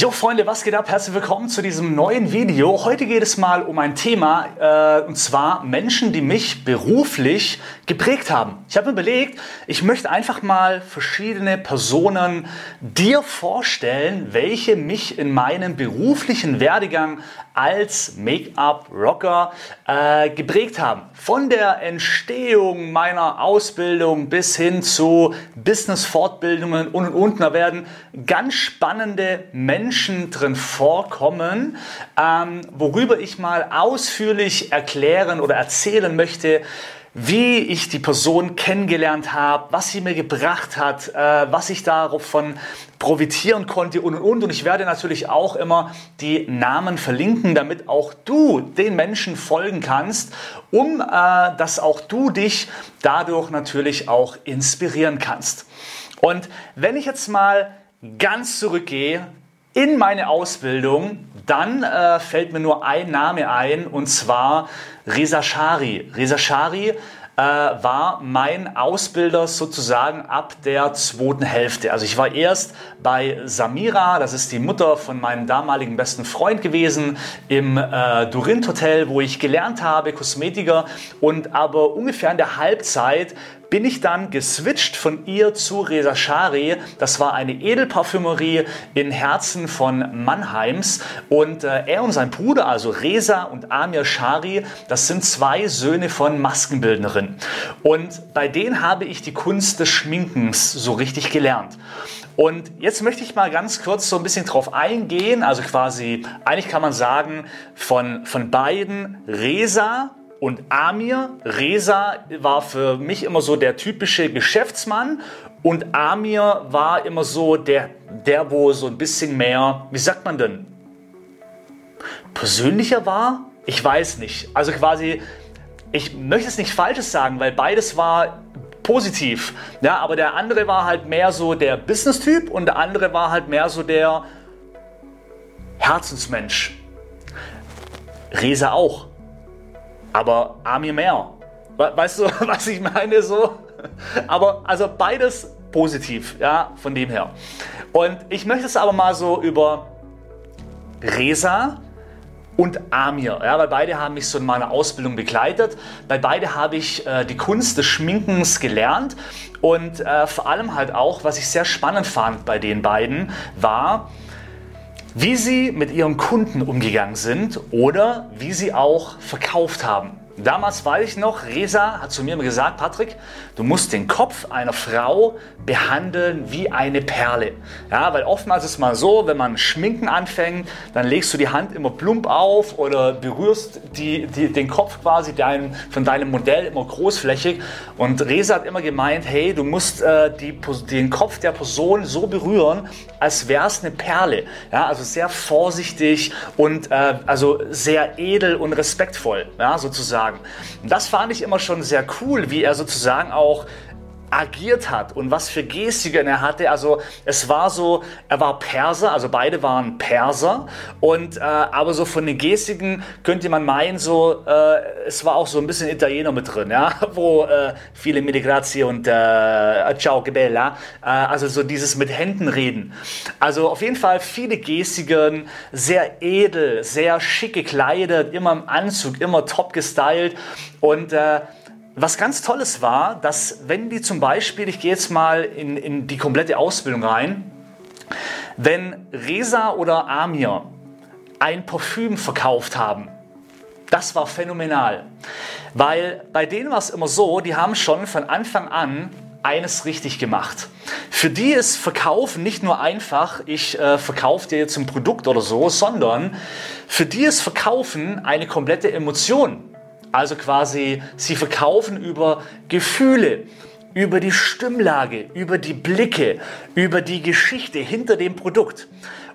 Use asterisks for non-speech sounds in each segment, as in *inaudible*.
Jo Freunde, was geht ab? Herzlich willkommen zu diesem neuen Video. Heute geht es mal um ein Thema äh, und zwar Menschen, die mich beruflich geprägt haben. Ich habe mir überlegt, ich möchte einfach mal verschiedene Personen dir vorstellen, welche mich in meinem beruflichen Werdegang als Make-up-Rocker äh, geprägt haben. Von der Entstehung meiner Ausbildung bis hin zu Business-Fortbildungen und und und. Da werden ganz spannende Menschen drin vorkommen, ähm, worüber ich mal ausführlich erklären oder erzählen möchte, wie ich die Person kennengelernt habe, was sie mir gebracht hat, äh, was ich davon profitieren konnte und und und. Und ich werde natürlich auch immer die Namen verlinken, damit auch du den Menschen folgen kannst, um äh, dass auch du dich dadurch natürlich auch inspirieren kannst. Und wenn ich jetzt mal ganz zurückgehe in meine Ausbildung, dann äh, fällt mir nur ein Name ein und zwar Reza Shari. Reza Shari äh, war mein Ausbilder sozusagen ab der zweiten Hälfte. Also ich war erst bei Samira, das ist die Mutter von meinem damaligen besten Freund gewesen, im äh, Durint Hotel, wo ich gelernt habe, Kosmetiker. Und aber ungefähr in der Halbzeit bin ich dann geswitcht von ihr zu Reza Shari. Das war eine Edelparfümerie in Herzen von Mannheims. Und äh, er und sein Bruder, also Reza und Amir Shari, das sind zwei Söhne von Maskenbildnerin. Und bei denen habe ich die Kunst des Schminkens so richtig gelernt. Und jetzt möchte ich mal ganz kurz so ein bisschen drauf eingehen. Also quasi, eigentlich kann man sagen, von, von beiden Reza und Amir, Reza war für mich immer so der typische Geschäftsmann und Amir war immer so der, der wo so ein bisschen mehr, wie sagt man denn, persönlicher war? Ich weiß nicht. Also quasi, ich möchte es nicht Falsches sagen, weil beides war positiv. Ja, aber der andere war halt mehr so der Business-Typ und der andere war halt mehr so der Herzensmensch. Reza auch aber Amir mehr. Weißt du, *laughs* was ich meine so? Aber also beides positiv, ja, von dem her. Und ich möchte es aber mal so über Reza und Amir, ja, weil beide haben mich so in meiner Ausbildung begleitet. Bei beide habe ich äh, die Kunst des Schminkens gelernt und äh, vor allem halt auch, was ich sehr spannend fand bei den beiden, war, wie sie mit ihren Kunden umgegangen sind oder wie sie auch verkauft haben. Damals weiß ich noch, Resa hat zu mir gesagt, Patrick, du musst den Kopf einer Frau behandeln wie eine Perle. Ja, weil oftmals ist es mal so, wenn man Schminken anfängt, dann legst du die Hand immer plump auf oder berührst die, die, den Kopf quasi dein, von deinem Modell immer großflächig. Und Resa hat immer gemeint, hey, du musst äh, die, den Kopf der Person so berühren, als wäre es eine Perle. Ja, also sehr vorsichtig und äh, also sehr edel und respektvoll, ja, sozusagen. Und das fand ich immer schon sehr cool, wie er sozusagen auch agiert hat und was für Gestiken er hatte. Also es war so, er war Perser, also beide waren Perser und äh, aber so von den Gestiken könnte man meinen, so äh, es war auch so ein bisschen Italiener mit drin, ja, *laughs* wo äh, viele Mille und äh, Ciao che bella, äh, also so dieses mit Händen reden. Also auf jeden Fall viele Gestiken, sehr edel, sehr schick gekleidet, immer im Anzug, immer top gestylt und äh, was ganz Tolles war, dass wenn die zum Beispiel, ich gehe jetzt mal in, in die komplette Ausbildung rein, wenn Reza oder Amir ein Parfüm verkauft haben, das war phänomenal. Weil bei denen war es immer so, die haben schon von Anfang an eines richtig gemacht. Für die ist Verkaufen nicht nur einfach, ich äh, verkaufe dir jetzt ein Produkt oder so, sondern für die ist Verkaufen eine komplette Emotion. Also quasi, sie verkaufen über Gefühle, über die Stimmlage, über die Blicke, über die Geschichte hinter dem Produkt.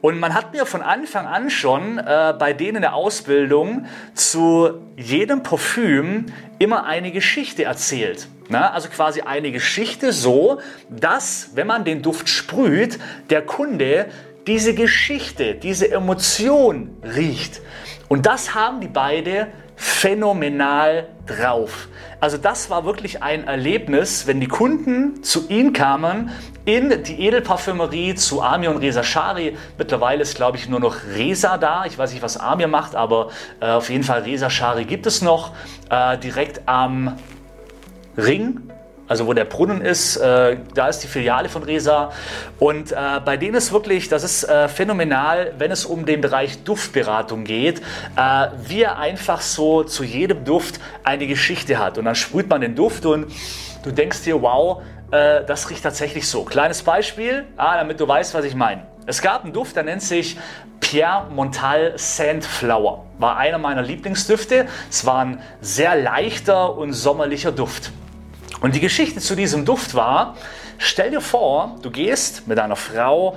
Und man hat mir von Anfang an schon äh, bei denen in der Ausbildung zu jedem Parfüm immer eine Geschichte erzählt. Na, also quasi eine Geschichte so, dass, wenn man den Duft sprüht, der Kunde diese Geschichte, diese Emotion riecht. Und das haben die beide phänomenal drauf. Also das war wirklich ein Erlebnis, wenn die Kunden zu ihm kamen in die Edelparfümerie zu Amir und Reza Shari. Mittlerweile ist, glaube ich, nur noch Reza da. Ich weiß nicht, was Amir macht, aber äh, auf jeden Fall Reza Shari gibt es noch. Äh, direkt am Ring also wo der Brunnen ist, äh, da ist die Filiale von Resa. Und äh, bei denen ist wirklich, das ist äh, phänomenal, wenn es um den Bereich Duftberatung geht, äh, wie er einfach so zu jedem Duft eine Geschichte hat. Und dann sprüht man den Duft und du denkst dir, wow, äh, das riecht tatsächlich so. Kleines Beispiel, ah, damit du weißt, was ich meine. Es gab einen Duft, der nennt sich Pierre Montal Sandflower. War einer meiner Lieblingsdüfte. Es war ein sehr leichter und sommerlicher Duft. Und die Geschichte zu diesem Duft war, stell dir vor, du gehst mit deiner Frau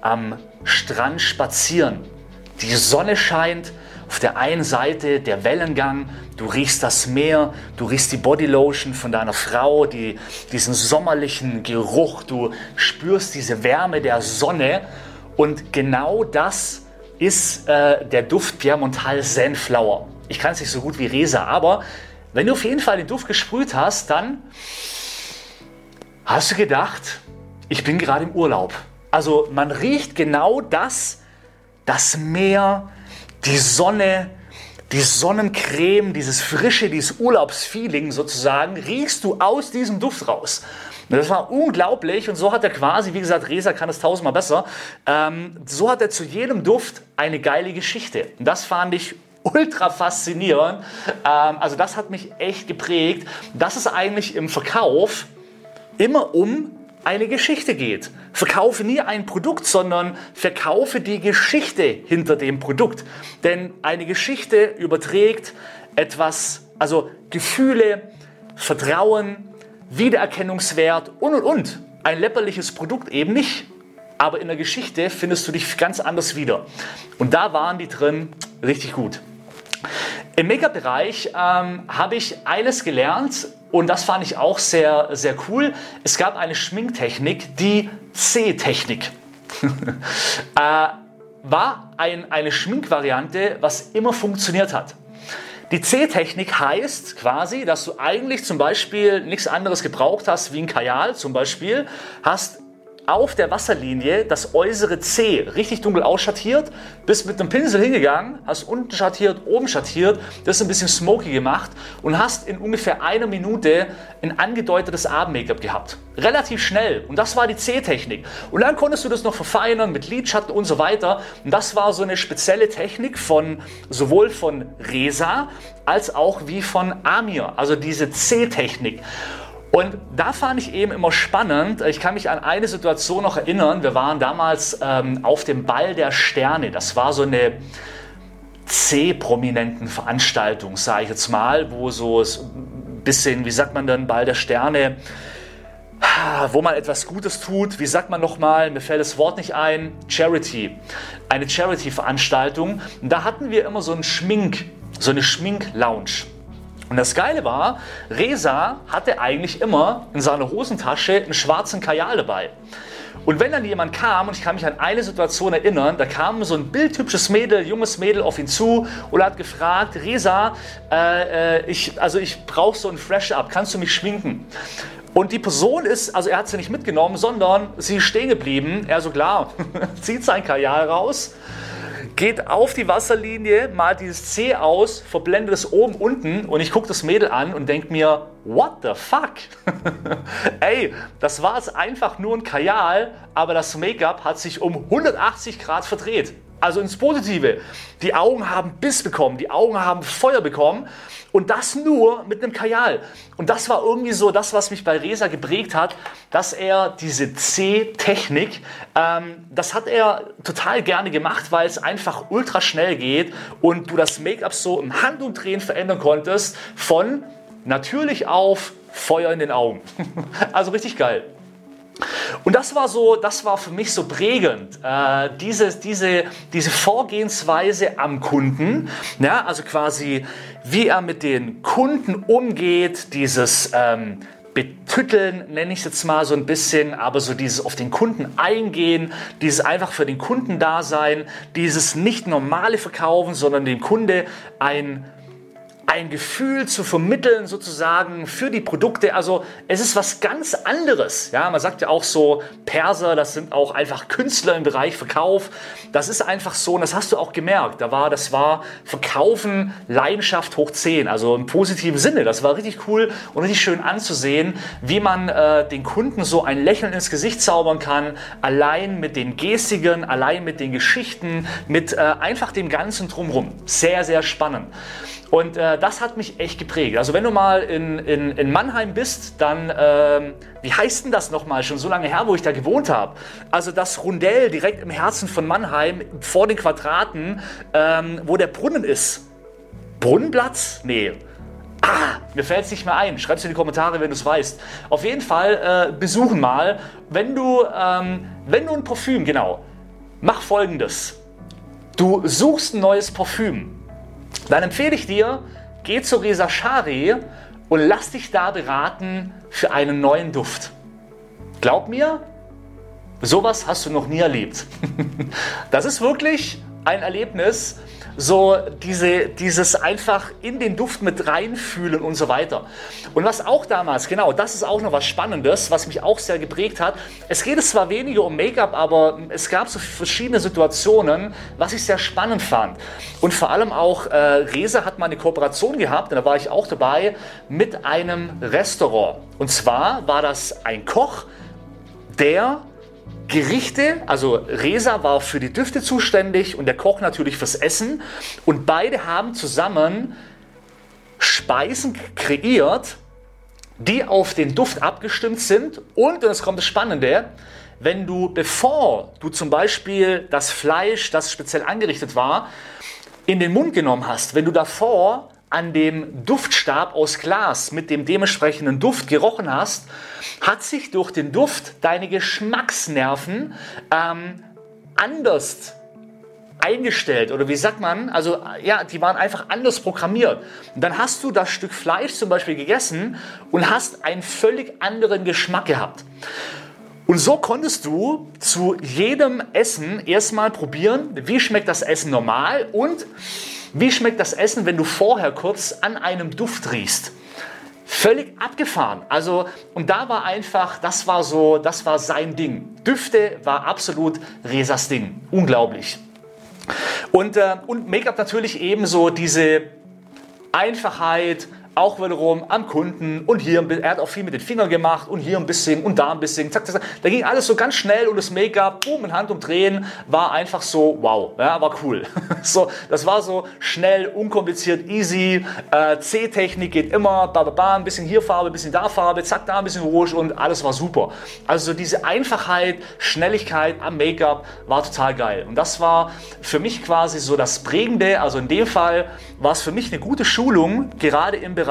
am Strand spazieren. Die Sonne scheint, auf der einen Seite der Wellengang, du riechst das Meer, du riechst die Bodylotion von deiner Frau, die, diesen sommerlichen Geruch, du spürst diese Wärme der Sonne und genau das ist äh, der Duft Pierre Montal Zenflower. Ich kann es nicht so gut wie Resa, aber wenn du auf jeden Fall den Duft gesprüht hast, dann hast du gedacht, ich bin gerade im Urlaub. Also man riecht genau das, das Meer, die Sonne, die Sonnencreme, dieses frische, dieses Urlaubsfeeling sozusagen, riechst du aus diesem Duft raus. Das war unglaublich und so hat er quasi, wie gesagt, Resa kann es tausendmal besser, ähm, so hat er zu jedem Duft eine geile Geschichte. Und das fand ich ultra faszinierend. Ähm, also das hat mich echt geprägt, dass es eigentlich im Verkauf immer um eine Geschichte geht. Verkaufe nie ein Produkt, sondern verkaufe die Geschichte hinter dem Produkt. Denn eine Geschichte überträgt etwas, also Gefühle, Vertrauen, Wiedererkennungswert und und und. Ein läpperliches Produkt eben nicht. Aber in der Geschichte findest du dich ganz anders wieder. Und da waren die drin richtig gut. Im Make-up-Bereich ähm, habe ich eines gelernt und das fand ich auch sehr, sehr cool. Es gab eine Schminktechnik, die C-Technik. *laughs* äh, war ein, eine Schminkvariante, was immer funktioniert hat. Die C-Technik heißt quasi, dass du eigentlich zum Beispiel nichts anderes gebraucht hast wie ein Kajal zum Beispiel, hast auf der Wasserlinie das äußere C richtig dunkel ausschattiert, bist mit einem Pinsel hingegangen, hast unten schattiert, oben schattiert, das ein bisschen smoky gemacht und hast in ungefähr einer Minute ein angedeutetes Abend-Make-up gehabt. Relativ schnell. Und das war die C-Technik. Und dann konntest du das noch verfeinern mit Lidschatten und so weiter. Und das war so eine spezielle Technik von sowohl von Resa als auch wie von Amir. Also diese C-Technik. Und da fand ich eben immer spannend, ich kann mich an eine Situation noch erinnern, wir waren damals ähm, auf dem Ball der Sterne, das war so eine C-prominenten Veranstaltung, sage ich jetzt mal, wo so ein bisschen, wie sagt man dann, Ball der Sterne, wo man etwas Gutes tut, wie sagt man nochmal, mir fällt das Wort nicht ein, Charity, eine Charity-Veranstaltung. Da hatten wir immer so einen Schmink, so eine Schmink-Lounge. Und das Geile war, Reza hatte eigentlich immer in seiner Hosentasche einen schwarzen Kajal dabei. Und wenn dann jemand kam, und ich kann mich an eine Situation erinnern, da kam so ein bildhübsches Mädel, junges Mädel auf ihn zu und hat gefragt, Reza, äh, äh ich, also ich brauche so ein Fresh-Up, kannst du mich schminken? Und die Person ist, also er hat sie nicht mitgenommen, sondern sie ist stehen geblieben. Er so klar, *laughs* zieht sein Kajal raus, geht auf die Wasserlinie, malt dieses C aus, verblendet es oben unten und ich gucke das Mädel an und denke mir, what the fuck? *laughs* Ey, das war jetzt einfach nur ein Kajal, aber das Make-up hat sich um 180 Grad verdreht. Also ins Positive. Die Augen haben Biss bekommen, die Augen haben Feuer bekommen und das nur mit einem Kajal. Und das war irgendwie so das, was mich bei Resa geprägt hat, dass er diese C-Technik, ähm, das hat er total gerne gemacht, weil es einfach ultra schnell geht und du das Make-up so im Handumdrehen verändern konntest von natürlich auf Feuer in den Augen. *laughs* also richtig geil. Und das war so, das war für mich so prägend, äh, diese, diese, diese Vorgehensweise am Kunden, ja, also quasi wie er mit den Kunden umgeht, dieses ähm, Betütteln nenne ich es jetzt mal so ein bisschen, aber so dieses auf den Kunden eingehen, dieses einfach für den Kunden da sein, dieses nicht normale Verkaufen, sondern dem Kunde ein ein Gefühl zu vermitteln sozusagen für die Produkte. Also es ist was ganz anderes. Ja, man sagt ja auch so, Perser, das sind auch einfach Künstler im Bereich Verkauf. Das ist einfach so und das hast du auch gemerkt. Da war, das war Verkaufen, Leidenschaft hoch 10, also im positiven Sinne. Das war richtig cool und richtig schön anzusehen, wie man äh, den Kunden so ein Lächeln ins Gesicht zaubern kann, allein mit den Gestigen, allein mit den Geschichten, mit äh, einfach dem Ganzen drumherum. Sehr, sehr spannend. Und äh, das hat mich echt geprägt. Also wenn du mal in, in, in Mannheim bist, dann, ähm, wie heißt denn das nochmal, schon so lange her, wo ich da gewohnt habe? Also das Rundell direkt im Herzen von Mannheim, vor den Quadraten, ähm, wo der Brunnen ist. Brunnenplatz? Nee. Ah, mir fällt es nicht mehr ein. Schreib es in die Kommentare, wenn du es weißt. Auf jeden Fall äh, besuchen mal. Wenn du, ähm, wenn du ein Parfüm, genau, mach folgendes. Du suchst ein neues Parfüm dann empfehle ich dir, geh zu Reza Shari und lass dich da beraten für einen neuen Duft. Glaub mir, sowas hast du noch nie erlebt. *laughs* Das ist wirklich ein Erlebnis, so diese, dieses einfach in den Duft mit reinfühlen und so weiter. Und was auch damals, genau, das ist auch noch was Spannendes, was mich auch sehr geprägt hat. Es geht zwar weniger um Make-up, aber es gab so verschiedene Situationen, was ich sehr spannend fand. Und vor allem auch, äh, Reza hat mal eine Kooperation gehabt, und da war ich auch dabei, mit einem Restaurant. Und zwar war das ein Koch, der Gerichte, also Resa war für die Düfte zuständig und der Koch natürlich fürs Essen. Und beide haben zusammen Speisen kreiert, die auf den Duft abgestimmt sind. Und, und jetzt kommt das Spannende, wenn du, bevor du zum Beispiel das Fleisch, das speziell angerichtet war, in den Mund genommen hast, wenn du davor an dem Duftstab aus Glas mit dem dementsprechenden Duft gerochen hast, hat sich durch den Duft deine Geschmacksnerven ähm, anders eingestellt oder wie sagt man, also ja, die waren einfach anders programmiert. Und dann hast du das Stück Fleisch zum Beispiel gegessen und hast einen völlig anderen Geschmack gehabt. Und so konntest du zu jedem Essen erstmal probieren, wie schmeckt das Essen normal und wie schmeckt das Essen, wenn du vorher kurz an einem Duft riechst? Völlig abgefahren. Also, und da war einfach, das war so, das war sein Ding. Düfte war absolut Resas Ding. Unglaublich. Und, äh, und Make-up natürlich ebenso diese Einfachheit, auch wiederum am Kunden und hier, er hat auch viel mit den Fingern gemacht und hier ein bisschen und da ein bisschen, zack, zack, zack. Da ging alles so ganz schnell und das Make-up, boom, in Handumdrehen, war einfach so, wow, ja, war cool. *laughs* so, das war so schnell, unkompliziert, easy, äh, C-Technik geht immer, ba, ba, ba, ein bisschen hier Farbe, ein bisschen da Farbe, zack, da ein bisschen Rouge und alles war super. Also diese Einfachheit, Schnelligkeit am Make-up war total geil. Und das war für mich quasi so das Prägende, also in dem Fall war es für mich eine gute Schulung, gerade im Bereich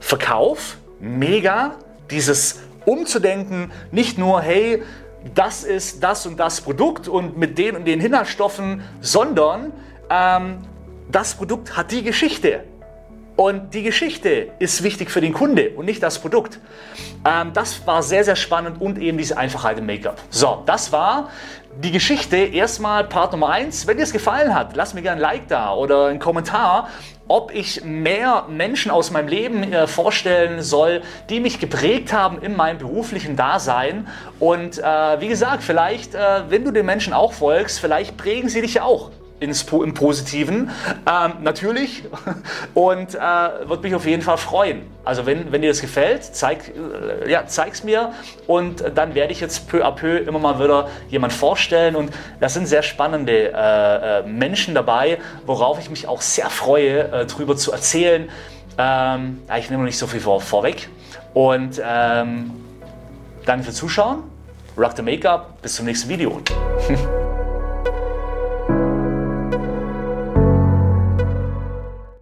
Verkauf, mega, dieses umzudenken, nicht nur, hey, das ist das und das Produkt und mit den und den Inhaltsstoffen, sondern ähm, das Produkt hat die Geschichte. Und die Geschichte ist wichtig für den Kunde und nicht das Produkt. Ähm, das war sehr, sehr spannend und eben diese Einfachheit im Make-up. So, das war die Geschichte. Erstmal Part Nummer 1. Wenn dir es gefallen hat, lass mir gerne ein Like da oder einen Kommentar, ob ich mehr Menschen aus meinem Leben äh, vorstellen soll, die mich geprägt haben in meinem beruflichen Dasein. Und äh, wie gesagt, vielleicht, äh, wenn du den Menschen auch folgst, vielleicht prägen sie dich ja auch ins, im Positiven. Ähm, natürlich. *laughs* Und äh, würde mich auf jeden Fall freuen. Also wenn, wenn dir das gefällt, zeig, äh, ja, mir und dann werde ich jetzt peu à peu immer mal wieder jemand vorstellen. Und das sind sehr spannende äh, äh Menschen dabei, worauf ich mich auch sehr freue, äh, drüber zu erzählen. Ähm, ich nehme noch nicht so viel vor, vorweg. Und ähm, danke fürs Zuschauen. Rock the Make-up. Bis zum nächsten Video. *laughs*